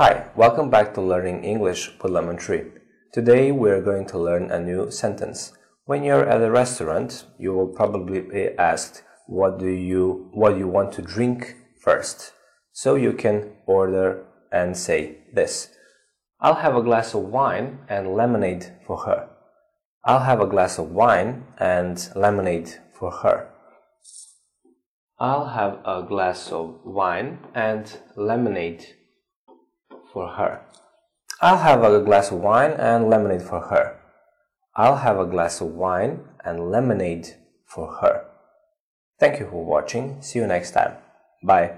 Hi, welcome back to Learning English with Lemon Tree. Today we're going to learn a new sentence. When you're at a restaurant, you will probably be asked, what do you, what you want to drink first? So you can order and say this. I'll have a glass of wine and lemonade for her. I'll have a glass of wine and lemonade for her. I'll have a glass of wine and lemonade for her. I'll have a glass of wine and lemonade for her. I'll have a glass of wine and lemonade for her. Thank you for watching. See you next time. Bye.